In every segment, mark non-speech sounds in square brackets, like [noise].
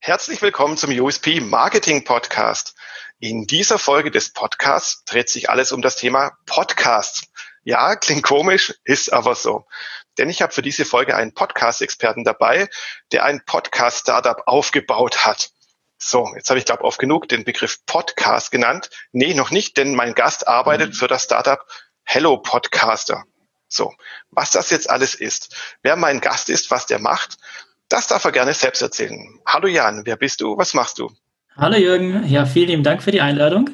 Herzlich willkommen zum USP Marketing Podcast. In dieser Folge des Podcasts dreht sich alles um das Thema Podcasts. Ja, klingt komisch, ist aber so. Denn ich habe für diese Folge einen Podcast-Experten dabei, der ein Podcast-Startup aufgebaut hat. So, jetzt habe ich glaube oft genug den Begriff Podcast genannt. Nee, noch nicht, denn mein Gast arbeitet für das Startup Hello Podcaster. So, was das jetzt alles ist, wer mein Gast ist, was der macht, das darf er gerne selbst erzählen. Hallo Jan, wer bist du? Was machst du? Hallo Jürgen, ja, vielen lieben Dank für die Einladung.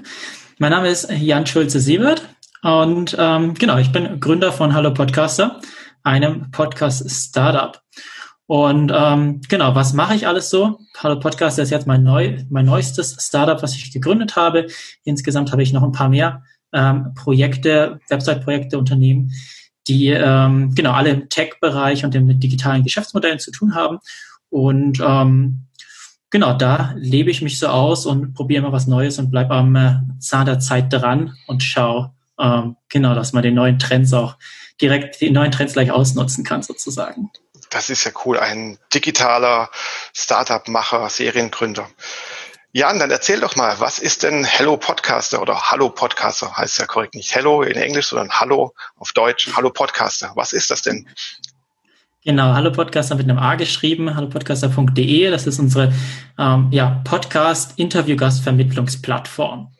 Mein Name ist Jan Schulze-Siebert und ähm, genau, ich bin Gründer von Hallo Podcaster, einem Podcast-Startup. Und ähm, genau, was mache ich alles so? Hallo Podcaster ist jetzt mein, neu, mein neuestes Startup, was ich gegründet habe. Insgesamt habe ich noch ein paar mehr ähm, Projekte, Website-Projekte, Unternehmen, die ähm, genau alle im Tech-Bereich und den digitalen Geschäftsmodellen zu tun haben. Und ähm, genau, da lebe ich mich so aus und probiere immer was Neues und bleib am äh, Zahn der Zeit dran und schau ähm, genau, dass man den neuen Trends auch direkt die neuen Trends gleich ausnutzen kann sozusagen. Das ist ja cool, ein digitaler Startup-Macher, Seriengründer. Jan, dann erzähl doch mal, was ist denn Hello Podcaster oder Hallo Podcaster? Heißt ja korrekt nicht Hello in Englisch, sondern Hallo auf Deutsch. Hallo Podcaster. Was ist das denn? Genau, Hallo Podcaster mit einem A geschrieben, hallopodcaster.de. Das ist unsere ähm, ja, Podcast-Interview-Gastvermittlungsplattform.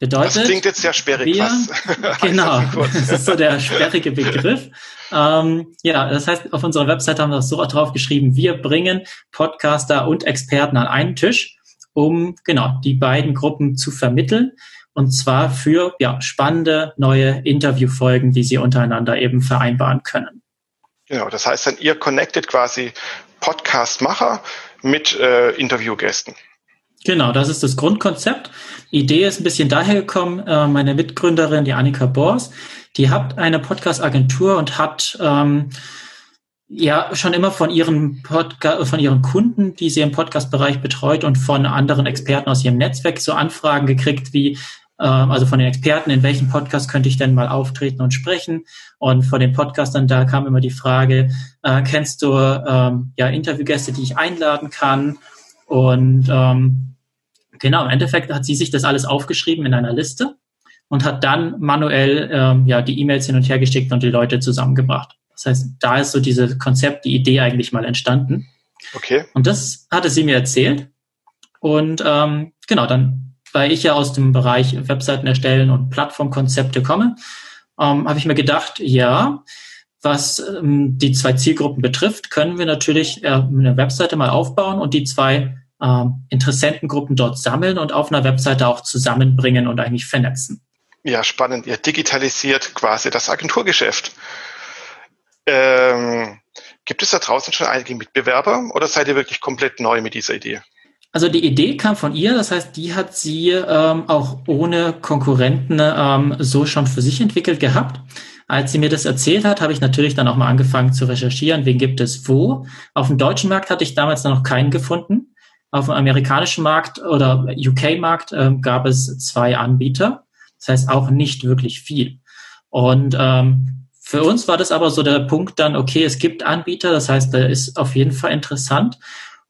Bedeutet, das klingt jetzt sehr sperrig. Wir, [laughs] genau, das ist so der sperrige Begriff. Ähm, ja, das heißt, auf unserer Website haben wir das so drauf geschrieben, wir bringen Podcaster und Experten an einen Tisch um genau die beiden Gruppen zu vermitteln. Und zwar für ja, spannende neue Interviewfolgen, die sie untereinander eben vereinbaren können. Genau, das heißt dann, ihr connectet quasi Podcast-Macher mit äh, Interviewgästen. Genau, das ist das Grundkonzept. Idee ist ein bisschen daher gekommen, äh, meine Mitgründerin, die Annika Bors, die hat eine Podcast-Agentur und hat ähm, ja schon immer von ihren Podca von ihren Kunden, die sie im Podcast-Bereich betreut und von anderen Experten aus ihrem Netzwerk so Anfragen gekriegt wie äh, also von den Experten, in welchem Podcast könnte ich denn mal auftreten und sprechen? Und von den Podcastern, da kam immer die Frage, äh, kennst du ähm, ja Interviewgäste, die ich einladen kann? Und ähm, genau, im Endeffekt hat sie sich das alles aufgeschrieben in einer Liste und hat dann manuell ähm, ja die E-Mails hin und her geschickt und die Leute zusammengebracht. Das heißt, da ist so diese Konzept, die Idee eigentlich mal entstanden. Okay. Und das hatte sie mir erzählt. Und ähm, genau, dann, weil ich ja aus dem Bereich Webseiten erstellen und Plattformkonzepte komme, ähm, habe ich mir gedacht, ja, was ähm, die zwei Zielgruppen betrifft, können wir natürlich äh, eine Webseite mal aufbauen und die zwei ähm, Interessentengruppen dort sammeln und auf einer Webseite auch zusammenbringen und eigentlich vernetzen. Ja, spannend. Ihr digitalisiert quasi das Agenturgeschäft. Ähm, gibt es da draußen schon einige Mitbewerber oder seid ihr wirklich komplett neu mit dieser Idee? Also die Idee kam von ihr, das heißt, die hat sie ähm, auch ohne Konkurrenten ähm, so schon für sich entwickelt gehabt. Als sie mir das erzählt hat, habe ich natürlich dann auch mal angefangen zu recherchieren, wen gibt es wo. Auf dem deutschen Markt hatte ich damals noch keinen gefunden. Auf dem amerikanischen Markt oder UK-Markt äh, gab es zwei Anbieter. Das heißt auch nicht wirklich viel. Und ähm, für uns war das aber so der Punkt dann, okay, es gibt Anbieter, das heißt, da ist auf jeden Fall interessant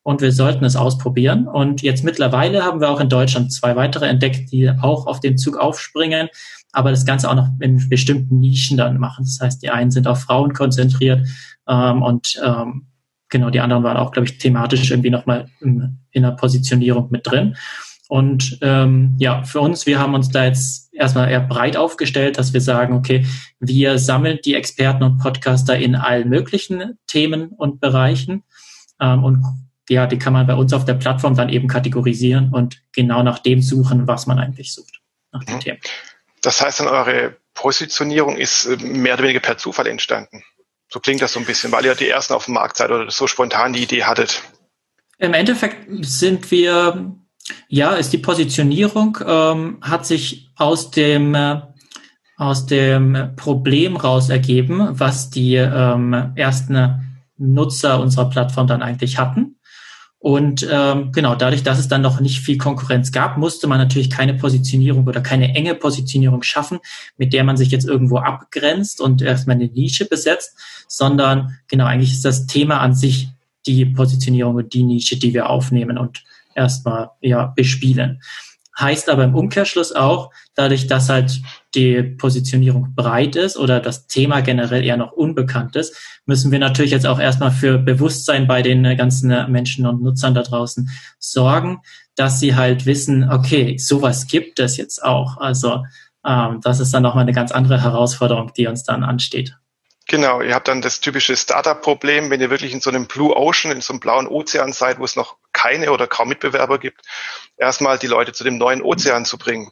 und wir sollten es ausprobieren. Und jetzt mittlerweile haben wir auch in Deutschland zwei weitere entdeckt, die auch auf den Zug aufspringen, aber das Ganze auch noch in bestimmten Nischen dann machen. Das heißt, die einen sind auf Frauen konzentriert ähm, und ähm, genau, die anderen waren auch, glaube ich, thematisch irgendwie nochmal in, in der Positionierung mit drin. Und ähm, ja, für uns, wir haben uns da jetzt erstmal eher breit aufgestellt, dass wir sagen, okay, wir sammeln die Experten und Podcaster in allen möglichen Themen und Bereichen. Ähm, und ja, die kann man bei uns auf der Plattform dann eben kategorisieren und genau nach dem suchen, was man eigentlich sucht. Nach den mhm. Themen. Das heißt dann, eure Positionierung ist äh, mehr oder weniger per Zufall entstanden. So klingt das so ein bisschen, weil ihr die ersten auf dem Markt seid oder so spontan die Idee hattet. Im Endeffekt sind wir ja, ist die Positionierung, ähm, hat sich aus dem, äh, aus dem Problem raus ergeben, was die ähm, ersten Nutzer unserer Plattform dann eigentlich hatten. Und ähm, genau, dadurch, dass es dann noch nicht viel Konkurrenz gab, musste man natürlich keine Positionierung oder keine enge Positionierung schaffen, mit der man sich jetzt irgendwo abgrenzt und erstmal eine Nische besetzt, sondern genau, eigentlich ist das Thema an sich die Positionierung und die Nische, die wir aufnehmen und erstmal ja bespielen. Heißt aber im Umkehrschluss auch, dadurch, dass halt die Positionierung breit ist oder das Thema generell eher noch unbekannt ist, müssen wir natürlich jetzt auch erstmal für Bewusstsein bei den ganzen Menschen und Nutzern da draußen sorgen, dass sie halt wissen, okay, sowas gibt es jetzt auch. Also ähm, das ist dann nochmal eine ganz andere Herausforderung, die uns dann ansteht. Genau, ihr habt dann das typische Startup-Problem, wenn ihr wirklich in so einem Blue Ocean, in so einem blauen Ozean seid, wo es noch keine oder kaum Mitbewerber gibt, erstmal die Leute zu dem neuen Ozean zu bringen.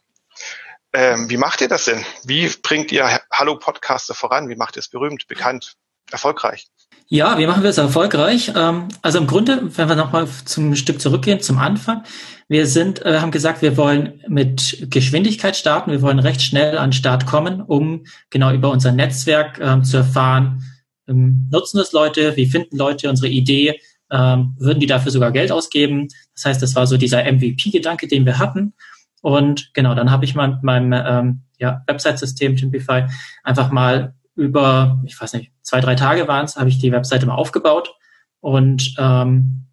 Ähm, wie macht ihr das denn? Wie bringt ihr Hallo Podcaster voran? Wie macht ihr es berühmt, bekannt, erfolgreich? Ja, wie machen wir es erfolgreich? Ähm, also im Grunde, wenn wir nochmal zum Stück zurückgehen, zum Anfang, wir sind, äh, haben gesagt, wir wollen mit Geschwindigkeit starten. Wir wollen recht schnell an Start kommen, um genau über unser Netzwerk ähm, zu erfahren, ähm, nutzen es Leute, wie finden Leute unsere Idee, ähm, würden die dafür sogar Geld ausgeben. Das heißt, das war so dieser MVP-Gedanke, den wir hatten. Und genau, dann habe ich mal mit meinem ähm, ja, Website-System Timpify einfach mal über, ich weiß nicht, zwei, drei Tage waren es, habe ich die Webseite mal aufgebaut. Und ähm,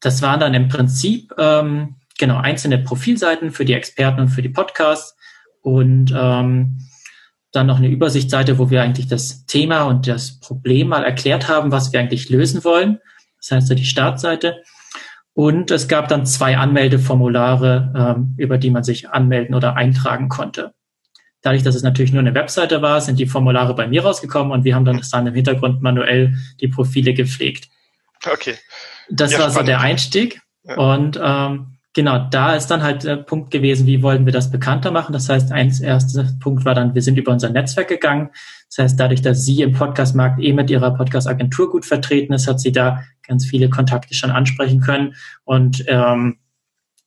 das waren dann im Prinzip ähm, genau einzelne Profilseiten für die Experten und für die Podcasts und ähm, dann noch eine Übersichtsseite, wo wir eigentlich das Thema und das Problem mal erklärt haben, was wir eigentlich lösen wollen. Das heißt, die Startseite. Und es gab dann zwei Anmeldeformulare, ähm, über die man sich anmelden oder eintragen konnte. Dadurch, dass es natürlich nur eine Webseite war, sind die Formulare bei mir rausgekommen und wir haben dann, dann im Hintergrund manuell die Profile gepflegt. Okay. Das ja, war spannend. so der Einstieg. Ja. Und ähm, genau, da ist dann halt der Punkt gewesen, wie wollen wir das bekannter machen. Das heißt, eins erster Punkt war dann, wir sind über unser Netzwerk gegangen. Das heißt, dadurch, dass sie im Podcastmarkt eh mit ihrer Podcast-Agentur gut vertreten ist, hat sie da ganz viele Kontakte schon ansprechen können. Und ähm,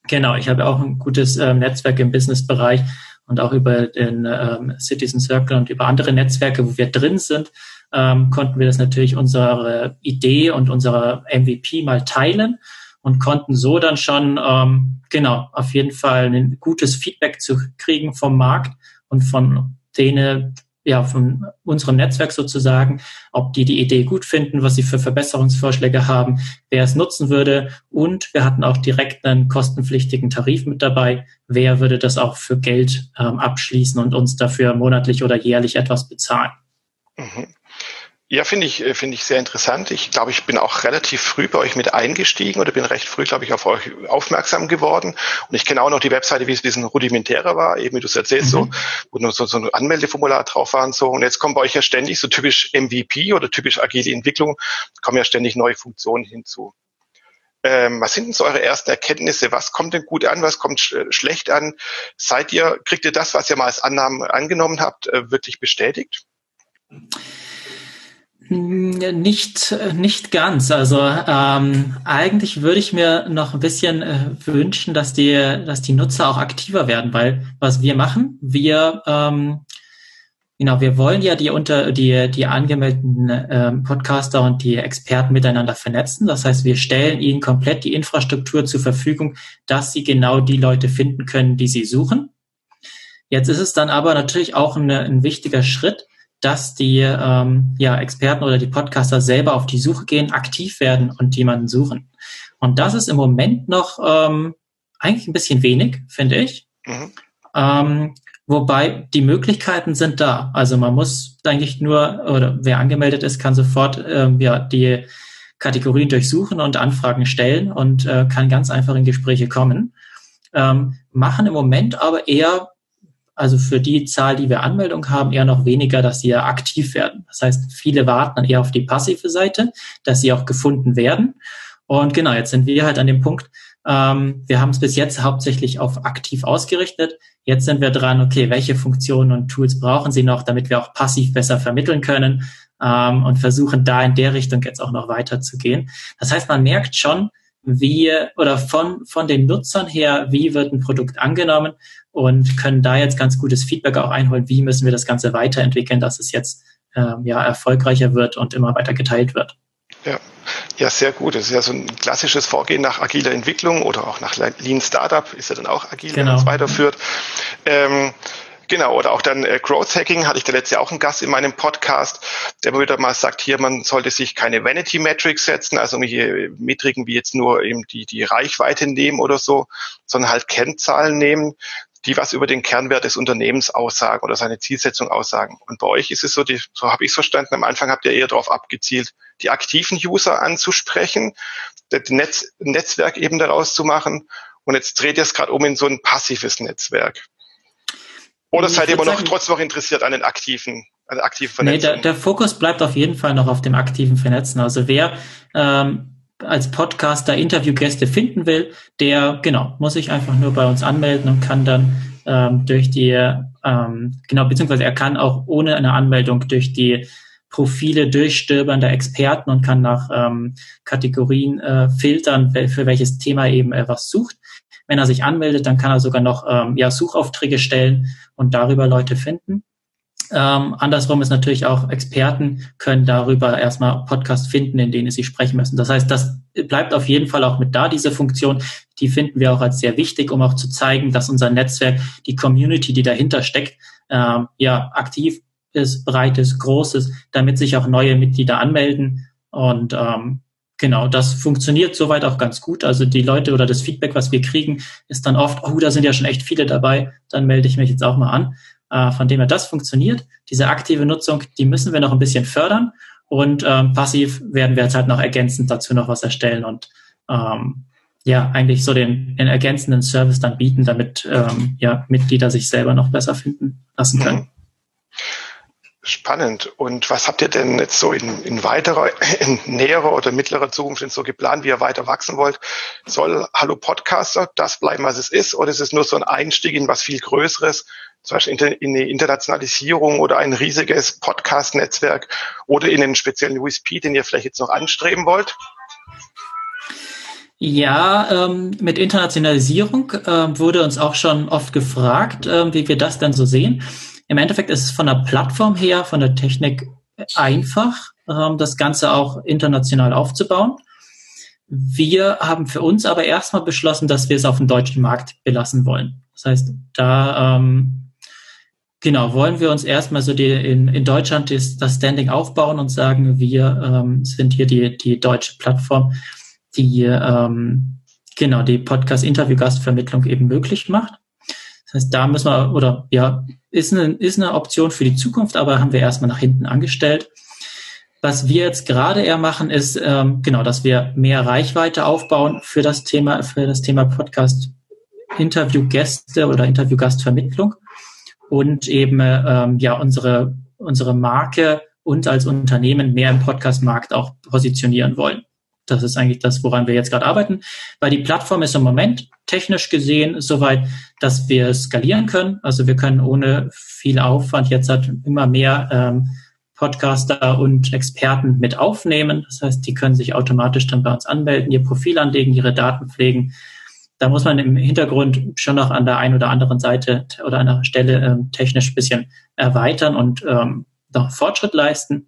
genau, ich habe auch ein gutes ähm, Netzwerk im Business-Bereich und auch über den ähm, Citizen Circle und über andere Netzwerke, wo wir drin sind, ähm, konnten wir das natürlich unsere Idee und unsere MVP mal teilen und konnten so dann schon, ähm, genau, auf jeden Fall ein gutes Feedback zu kriegen vom Markt und von denen, ja, von unserem Netzwerk sozusagen, ob die die Idee gut finden, was sie für Verbesserungsvorschläge haben, wer es nutzen würde. Und wir hatten auch direkt einen kostenpflichtigen Tarif mit dabei. Wer würde das auch für Geld ähm, abschließen und uns dafür monatlich oder jährlich etwas bezahlen? Mhm. Ja, finde ich, äh, finde ich sehr interessant. Ich glaube, ich bin auch relativ früh bei euch mit eingestiegen oder bin recht früh, glaube ich, auf euch aufmerksam geworden. Und ich kenne auch noch die Webseite, wie es ein bisschen rudimentärer war, eben wie du es erzählst, mhm. so, wo nur so, so ein Anmeldeformular drauf war und so. Und jetzt kommen bei euch ja ständig so typisch MVP oder typisch agile Entwicklung, kommen ja ständig neue Funktionen hinzu. Ähm, was sind denn so eure ersten Erkenntnisse? Was kommt denn gut an? Was kommt sch schlecht an? Seid ihr, kriegt ihr das, was ihr mal als Annahmen angenommen habt, äh, wirklich bestätigt? Nicht, nicht ganz. Also ähm, eigentlich würde ich mir noch ein bisschen äh, wünschen, dass die, dass die Nutzer auch aktiver werden, weil was wir machen, wir ähm, genau, wir wollen ja die unter die die angemeldeten ähm, Podcaster und die Experten miteinander vernetzen. Das heißt, wir stellen ihnen komplett die Infrastruktur zur Verfügung, dass sie genau die Leute finden können, die sie suchen. Jetzt ist es dann aber natürlich auch eine, ein wichtiger Schritt, dass die ähm, ja, Experten oder die Podcaster selber auf die Suche gehen, aktiv werden und jemanden suchen. Und das ist im Moment noch ähm, eigentlich ein bisschen wenig, finde ich. Mhm. Ähm, wobei die Möglichkeiten sind da. Also man muss eigentlich nur, oder wer angemeldet ist, kann sofort ähm, ja, die Kategorien durchsuchen und Anfragen stellen und äh, kann ganz einfach in Gespräche kommen. Ähm, machen im Moment aber eher also für die Zahl, die wir Anmeldung haben, eher noch weniger, dass sie ja aktiv werden. Das heißt, viele warten dann eher auf die passive Seite, dass sie auch gefunden werden. Und genau, jetzt sind wir halt an dem Punkt, ähm, wir haben es bis jetzt hauptsächlich auf aktiv ausgerichtet. Jetzt sind wir dran, okay, welche Funktionen und Tools brauchen Sie noch, damit wir auch passiv besser vermitteln können ähm, und versuchen da in der Richtung jetzt auch noch weiterzugehen. Das heißt, man merkt schon, wie oder von, von den Nutzern her, wie wird ein Produkt angenommen und können da jetzt ganz gutes Feedback auch einholen, wie müssen wir das Ganze weiterentwickeln, dass es jetzt ähm, ja erfolgreicher wird und immer weiter geteilt wird. Ja. Ja, sehr gut. Das ist ja so ein klassisches Vorgehen nach agiler Entwicklung oder auch nach Lean Startup ist ja dann auch agil, genau. wenn man es weiterführt. Ähm, Genau, oder auch dann äh, Growth Hacking hatte ich da letzte auch einen Gast in meinem Podcast, der wieder mal sagt, hier, man sollte sich keine Vanity Metrics setzen, also irgendwelche Metriken wie jetzt nur eben die, die Reichweite nehmen oder so, sondern halt Kennzahlen nehmen, die was über den Kernwert des Unternehmens aussagen oder seine Zielsetzung aussagen. Und bei euch ist es so, die, so habe ich es verstanden, am Anfang habt ihr eher darauf abgezielt, die aktiven User anzusprechen, das Netz, Netzwerk eben daraus zu machen. Und jetzt dreht ihr es gerade um in so ein passives Netzwerk. Oder seid ihr immer noch trotzdem noch interessiert an den aktiven, an der aktiven Vernetzung? Nee, der, der Fokus bleibt auf jeden Fall noch auf dem aktiven Vernetzen. Also wer ähm, als Podcaster Interviewgäste finden will, der genau muss sich einfach nur bei uns anmelden und kann dann ähm, durch die ähm, genau beziehungsweise er kann auch ohne eine Anmeldung durch die Profile durchstöbern der Experten und kann nach ähm, Kategorien äh, filtern, für welches Thema eben er was sucht. Wenn er sich anmeldet, dann kann er sogar noch ähm, ja, Suchaufträge stellen und darüber Leute finden. Ähm, andersrum ist natürlich auch, Experten können darüber erstmal Podcast finden, in denen sie sprechen müssen. Das heißt, das bleibt auf jeden Fall auch mit da, diese Funktion. Die finden wir auch als sehr wichtig, um auch zu zeigen, dass unser Netzwerk, die Community, die dahinter steckt, ähm, ja, aktiv ist, breit ist, groß ist, damit sich auch neue Mitglieder anmelden. Und ähm, genau, das funktioniert soweit auch ganz gut. Also die Leute oder das Feedback, was wir kriegen, ist dann oft, oh, da sind ja schon echt viele dabei, dann melde ich mich jetzt auch mal an. Äh, von dem her das funktioniert. Diese aktive Nutzung, die müssen wir noch ein bisschen fördern. Und ähm, passiv werden wir jetzt halt noch ergänzend dazu noch was erstellen und ähm, ja, eigentlich so den, den ergänzenden Service dann bieten, damit ähm, ja, Mitglieder sich selber noch besser finden lassen können. Mhm. Spannend. Und was habt ihr denn jetzt so in, in weiterer, [laughs] in näherer oder mittlerer Zukunft denn so geplant, wie ihr weiter wachsen wollt? Soll Hallo Podcaster das bleiben, was es ist? Oder ist es nur so ein Einstieg in was viel Größeres? Zum Beispiel in die Internationalisierung oder ein riesiges Podcast-Netzwerk oder in einen speziellen USP, den ihr vielleicht jetzt noch anstreben wollt? Ja, ähm, mit Internationalisierung äh, wurde uns auch schon oft gefragt, äh, wie wir das denn so sehen. Im Endeffekt ist es von der Plattform her, von der Technik einfach, ähm, das Ganze auch international aufzubauen. Wir haben für uns aber erstmal beschlossen, dass wir es auf dem deutschen Markt belassen wollen. Das heißt, da ähm, genau wollen wir uns erstmal so die, in, in Deutschland das, das Standing aufbauen und sagen, wir ähm, sind hier die, die deutsche Plattform, die ähm, genau die Podcast-Interview-Gastvermittlung eben möglich macht. Das heißt, da müssen wir, oder ja, ist eine, ist eine Option für die Zukunft, aber haben wir erstmal nach hinten angestellt. Was wir jetzt gerade eher machen, ist ähm, genau, dass wir mehr Reichweite aufbauen für das Thema, für das Thema Podcast Interviewgäste oder Interviewgastvermittlung und eben ähm, ja unsere unsere Marke und als Unternehmen mehr im Podcast-Markt auch positionieren wollen. Das ist eigentlich das, woran wir jetzt gerade arbeiten, weil die Plattform ist im Moment technisch gesehen soweit, dass wir skalieren können. Also wir können ohne viel Aufwand jetzt halt immer mehr ähm, Podcaster und Experten mit aufnehmen. Das heißt, die können sich automatisch dann bei uns anmelden, ihr Profil anlegen, ihre Daten pflegen. Da muss man im Hintergrund schon noch an der einen oder anderen Seite oder an der Stelle ähm, technisch bisschen erweitern und ähm, noch Fortschritt leisten.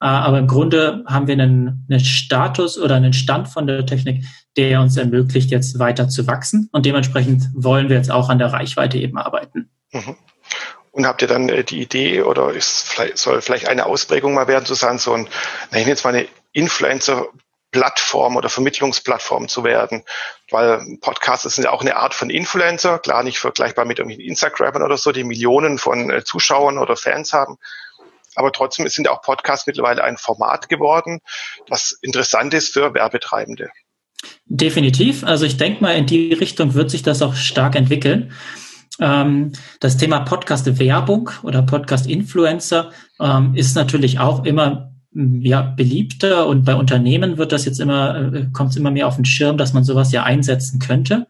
Äh, aber im Grunde haben wir einen, einen Status oder einen Stand von der Technik, der uns ermöglicht, jetzt weiter zu wachsen. Und dementsprechend wollen wir jetzt auch an der Reichweite eben arbeiten. Mhm. Und habt ihr dann äh, die Idee oder ist vielleicht, soll vielleicht eine Ausprägung mal werden, zu sagen, so ein, na, jetzt mal eine Influencer Plattform oder Vermittlungsplattform zu werden, weil Podcasts sind ja auch eine Art von Influencer, klar nicht vergleichbar mit irgendwie Instagram oder so, die Millionen von äh, Zuschauern oder Fans haben, aber trotzdem sind auch Podcasts mittlerweile ein Format geworden, das interessant ist für Werbetreibende. Definitiv. Also ich denke mal, in die Richtung wird sich das auch stark entwickeln. Ähm, das Thema Podcast-Werbung oder Podcast-Influencer ähm, ist natürlich auch immer ja, beliebter und bei Unternehmen wird das jetzt immer, äh, kommt es immer mehr auf den Schirm, dass man sowas ja einsetzen könnte.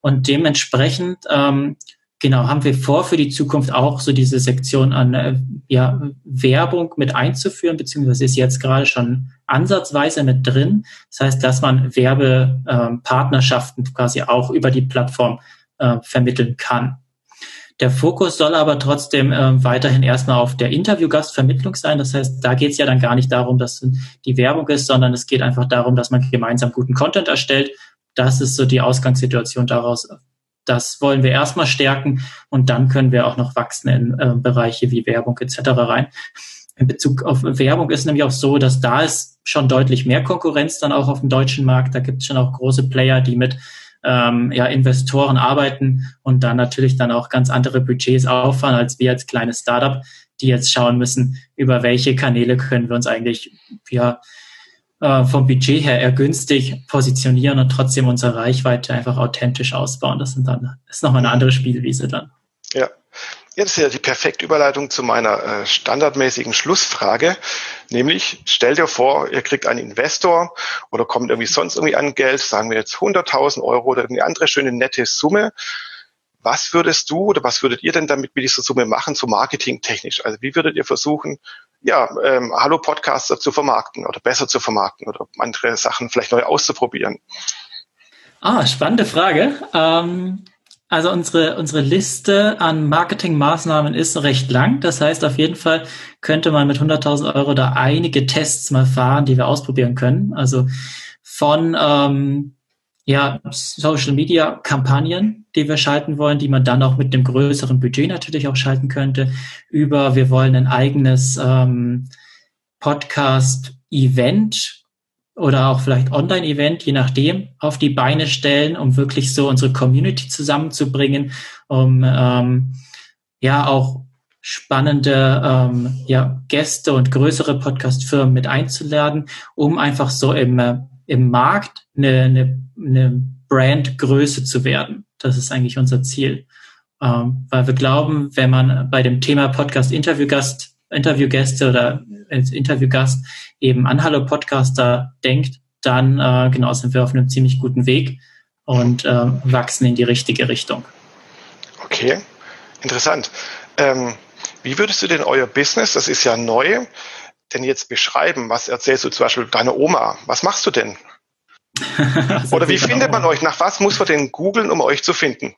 Und dementsprechend ähm, Genau, haben wir vor, für die Zukunft auch so diese Sektion an äh, ja, Werbung mit einzuführen, beziehungsweise ist jetzt gerade schon ansatzweise mit drin. Das heißt, dass man Werbepartnerschaften ähm, quasi auch über die Plattform äh, vermitteln kann. Der Fokus soll aber trotzdem äh, weiterhin erstmal auf der Interviewgastvermittlung sein. Das heißt, da geht es ja dann gar nicht darum, dass die Werbung ist, sondern es geht einfach darum, dass man gemeinsam guten Content erstellt. Das ist so die Ausgangssituation daraus. Das wollen wir erstmal stärken und dann können wir auch noch wachsen in äh, Bereiche wie Werbung etc. rein. In Bezug auf Werbung ist nämlich auch so, dass da ist schon deutlich mehr Konkurrenz dann auch auf dem deutschen Markt. Da gibt es schon auch große Player, die mit ähm, ja, Investoren arbeiten und dann natürlich dann auch ganz andere Budgets auffahren als wir als kleines Startup, die jetzt schauen müssen, über welche Kanäle können wir uns eigentlich ja, äh, vom Budget her eher günstig positionieren und trotzdem unsere Reichweite einfach authentisch ausbauen. Das sind dann, ist nochmal eine andere Spielwiese dann. Ja, Jetzt ist ja die perfekte Überleitung zu meiner äh, standardmäßigen Schlussfrage, nämlich stell dir vor, ihr kriegt einen Investor oder kommt irgendwie sonst irgendwie an Geld, sagen wir jetzt 100.000 Euro oder irgendeine andere schöne nette Summe. Was würdest du oder was würdet ihr denn damit mit dieser Summe machen, so marketingtechnisch? Also wie würdet ihr versuchen, ja, ähm, Hallo Podcaster zu vermarkten oder besser zu vermarkten oder andere Sachen vielleicht neu auszuprobieren? Ah, spannende Frage. Ähm also unsere, unsere Liste an Marketingmaßnahmen ist recht lang. Das heißt, auf jeden Fall könnte man mit 100.000 Euro da einige Tests mal fahren, die wir ausprobieren können. Also von ähm, ja, Social Media Kampagnen, die wir schalten wollen, die man dann auch mit dem größeren Budget natürlich auch schalten könnte, über wir wollen ein eigenes ähm, Podcast Event oder auch vielleicht Online-Event, je nachdem, auf die Beine stellen, um wirklich so unsere Community zusammenzubringen, um ähm, ja auch spannende ähm, ja, Gäste und größere Podcast-Firmen mit einzuladen, um einfach so im, äh, im Markt eine, eine, eine Brandgröße zu werden. Das ist eigentlich unser Ziel. Ähm, weil wir glauben, wenn man bei dem Thema Podcast-Interviewgast Interviewgäste oder als Interviewgast eben an Hallo Podcaster denkt, dann äh, genau sind wir auf einem ziemlich guten Weg und äh, wachsen in die richtige Richtung. Okay, interessant. Ähm, wie würdest du denn euer Business, das ist ja neu, denn jetzt beschreiben? Was erzählst du zum Beispiel deiner Oma? Was machst du denn? [laughs] Oder wie findet man euch? Nach was muss man denn googeln, um euch zu finden?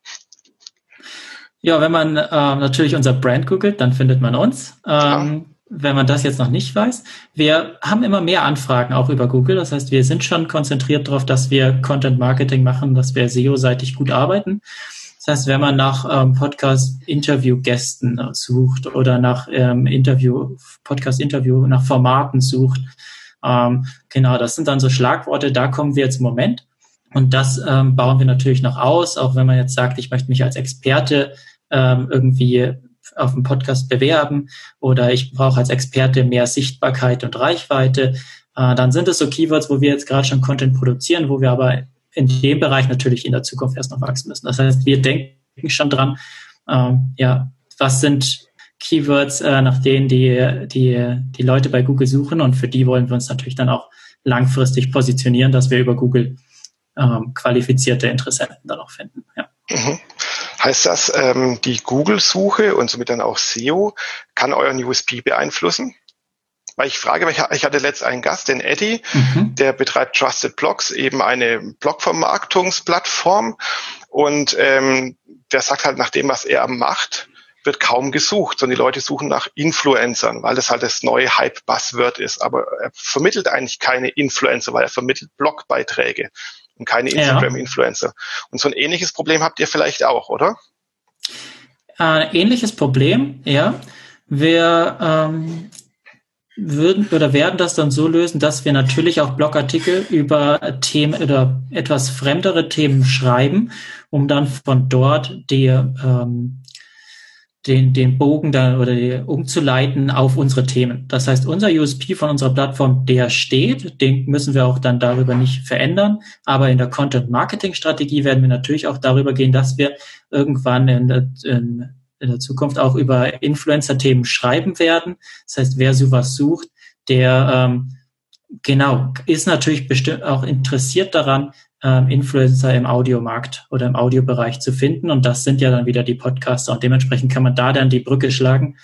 Ja, wenn man äh, natürlich unser Brand googelt, dann findet man uns. Ähm, wenn man das jetzt noch nicht weiß. Wir haben immer mehr Anfragen auch über Google. Das heißt, wir sind schon konzentriert darauf, dass wir Content Marketing machen, dass wir SEO-seitig gut arbeiten. Das heißt, wenn man nach ähm, Podcast-Interview-Gästen sucht oder nach ähm, Interview, Podcast-Interview, nach Formaten sucht, ähm, genau, das sind dann so Schlagworte, da kommen wir jetzt im Moment. Und das ähm, bauen wir natürlich noch aus, auch wenn man jetzt sagt, ich möchte mich als Experte ähm, irgendwie auf dem Podcast bewerben oder ich brauche als Experte mehr Sichtbarkeit und Reichweite, äh, dann sind es so Keywords, wo wir jetzt gerade schon Content produzieren, wo wir aber in dem Bereich natürlich in der Zukunft erst noch wachsen müssen. Das heißt, wir denken schon dran, ähm, ja, was sind Keywords, äh, nach denen die, die, die Leute bei Google suchen und für die wollen wir uns natürlich dann auch langfristig positionieren, dass wir über Google ähm, qualifizierte Interessenten dann auch finden. Ja. Mhm. Heißt das, ähm, die Google-Suche und somit dann auch SEO kann euren USP beeinflussen? Weil ich frage, ich hatte letzt einen Gast, den Eddie, mhm. der betreibt Trusted Blogs, eben eine Blogvermarktungsplattform. Und ähm, der sagt halt, nach dem, was er macht, wird kaum gesucht, sondern die Leute suchen nach Influencern, weil das halt das neue Hype-Buzzword ist. Aber er vermittelt eigentlich keine Influencer, weil er vermittelt Blogbeiträge und keine Instagram-Influencer. Und so ein ähnliches Problem habt ihr vielleicht auch, oder? Äh, ähnliches Problem, ja. Wir ähm, würden oder werden das dann so lösen, dass wir natürlich auch Blogartikel über Themen oder etwas fremdere Themen schreiben, um dann von dort die ähm, den, den Bogen da oder die, umzuleiten auf unsere Themen. Das heißt, unser USP von unserer Plattform, der steht, den müssen wir auch dann darüber nicht verändern. Aber in der Content-Marketing-Strategie werden wir natürlich auch darüber gehen, dass wir irgendwann in der, in, in der Zukunft auch über Influencer-Themen schreiben werden. Das heißt, wer sowas sucht, der ähm, genau ist natürlich bestimmt auch interessiert daran, ähm, Influencer im Audiomarkt oder im Audiobereich zu finden. Und das sind ja dann wieder die Podcaster. Und dementsprechend kann man da dann die Brücke schlagen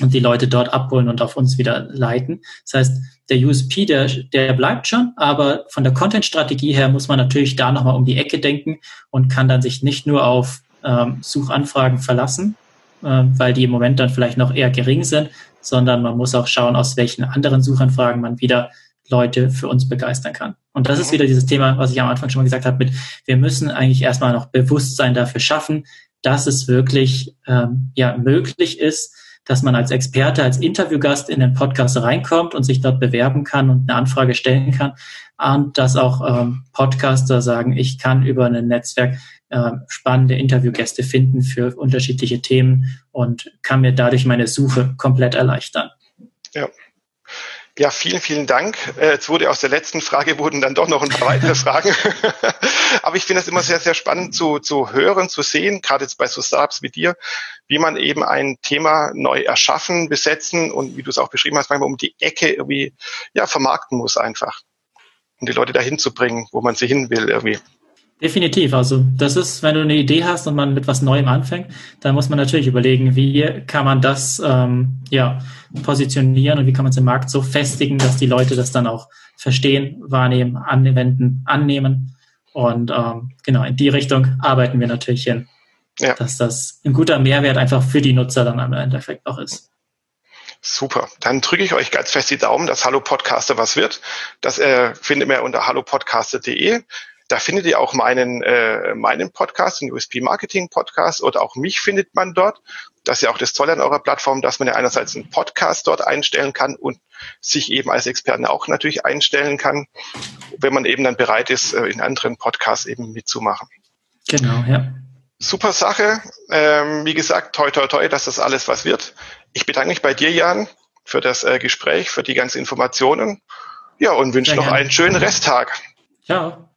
und die Leute dort abholen und auf uns wieder leiten. Das heißt, der USP, der, der bleibt schon, aber von der Content-Strategie her muss man natürlich da nochmal um die Ecke denken und kann dann sich nicht nur auf ähm, Suchanfragen verlassen, äh, weil die im Moment dann vielleicht noch eher gering sind, sondern man muss auch schauen, aus welchen anderen Suchanfragen man wieder Leute für uns begeistern kann. Und das ist wieder dieses Thema, was ich am Anfang schon mal gesagt habe, mit wir müssen eigentlich erstmal noch Bewusstsein dafür schaffen, dass es wirklich ähm, ja möglich ist, dass man als Experte, als Interviewgast in den Podcast reinkommt und sich dort bewerben kann und eine Anfrage stellen kann. Und dass auch ähm, Podcaster sagen, ich kann über ein Netzwerk äh, spannende Interviewgäste finden für unterschiedliche Themen und kann mir dadurch meine Suche komplett erleichtern. Ja, ja, vielen, vielen Dank. Äh, jetzt wurde aus der letzten Frage [laughs] wurden dann doch noch ein paar weitere Fragen. [laughs] Aber ich finde es immer sehr, sehr spannend zu, zu hören, zu sehen, gerade jetzt bei so Startups wie dir, wie man eben ein Thema neu erschaffen, besetzen und wie du es auch beschrieben hast, manchmal um die Ecke irgendwie, ja, vermarkten muss einfach. Um die Leute dahin zu bringen, wo man sie hin will irgendwie. Definitiv. Also das ist, wenn du eine Idee hast und man mit was Neuem anfängt, dann muss man natürlich überlegen, wie kann man das ähm, ja, positionieren und wie kann man es im Markt so festigen, dass die Leute das dann auch verstehen, wahrnehmen, anwenden, annehmen. Und ähm, genau, in die Richtung arbeiten wir natürlich hin, ja. dass das ein guter Mehrwert einfach für die Nutzer dann am Endeffekt auch ist. Super. Dann drücke ich euch ganz fest die Daumen, dass Hallo Podcaster was wird. Das äh, findet ihr unter hallopodcaster.de. Da findet ihr auch meinen, äh, meinen Podcast, den USP Marketing Podcast oder auch mich findet man dort. Das ist ja auch das Tolle an eurer Plattform, dass man ja einerseits einen Podcast dort einstellen kann und sich eben als Experten auch natürlich einstellen kann, wenn man eben dann bereit ist, äh, in anderen Podcasts eben mitzumachen. Genau, ja. Super Sache. Ähm, wie gesagt, toi, toi, toi, dass das alles was wird. Ich bedanke mich bei dir, Jan, für das äh, Gespräch, für die ganzen Informationen. Ja, und wünsche noch einen schönen Resttag. Ciao.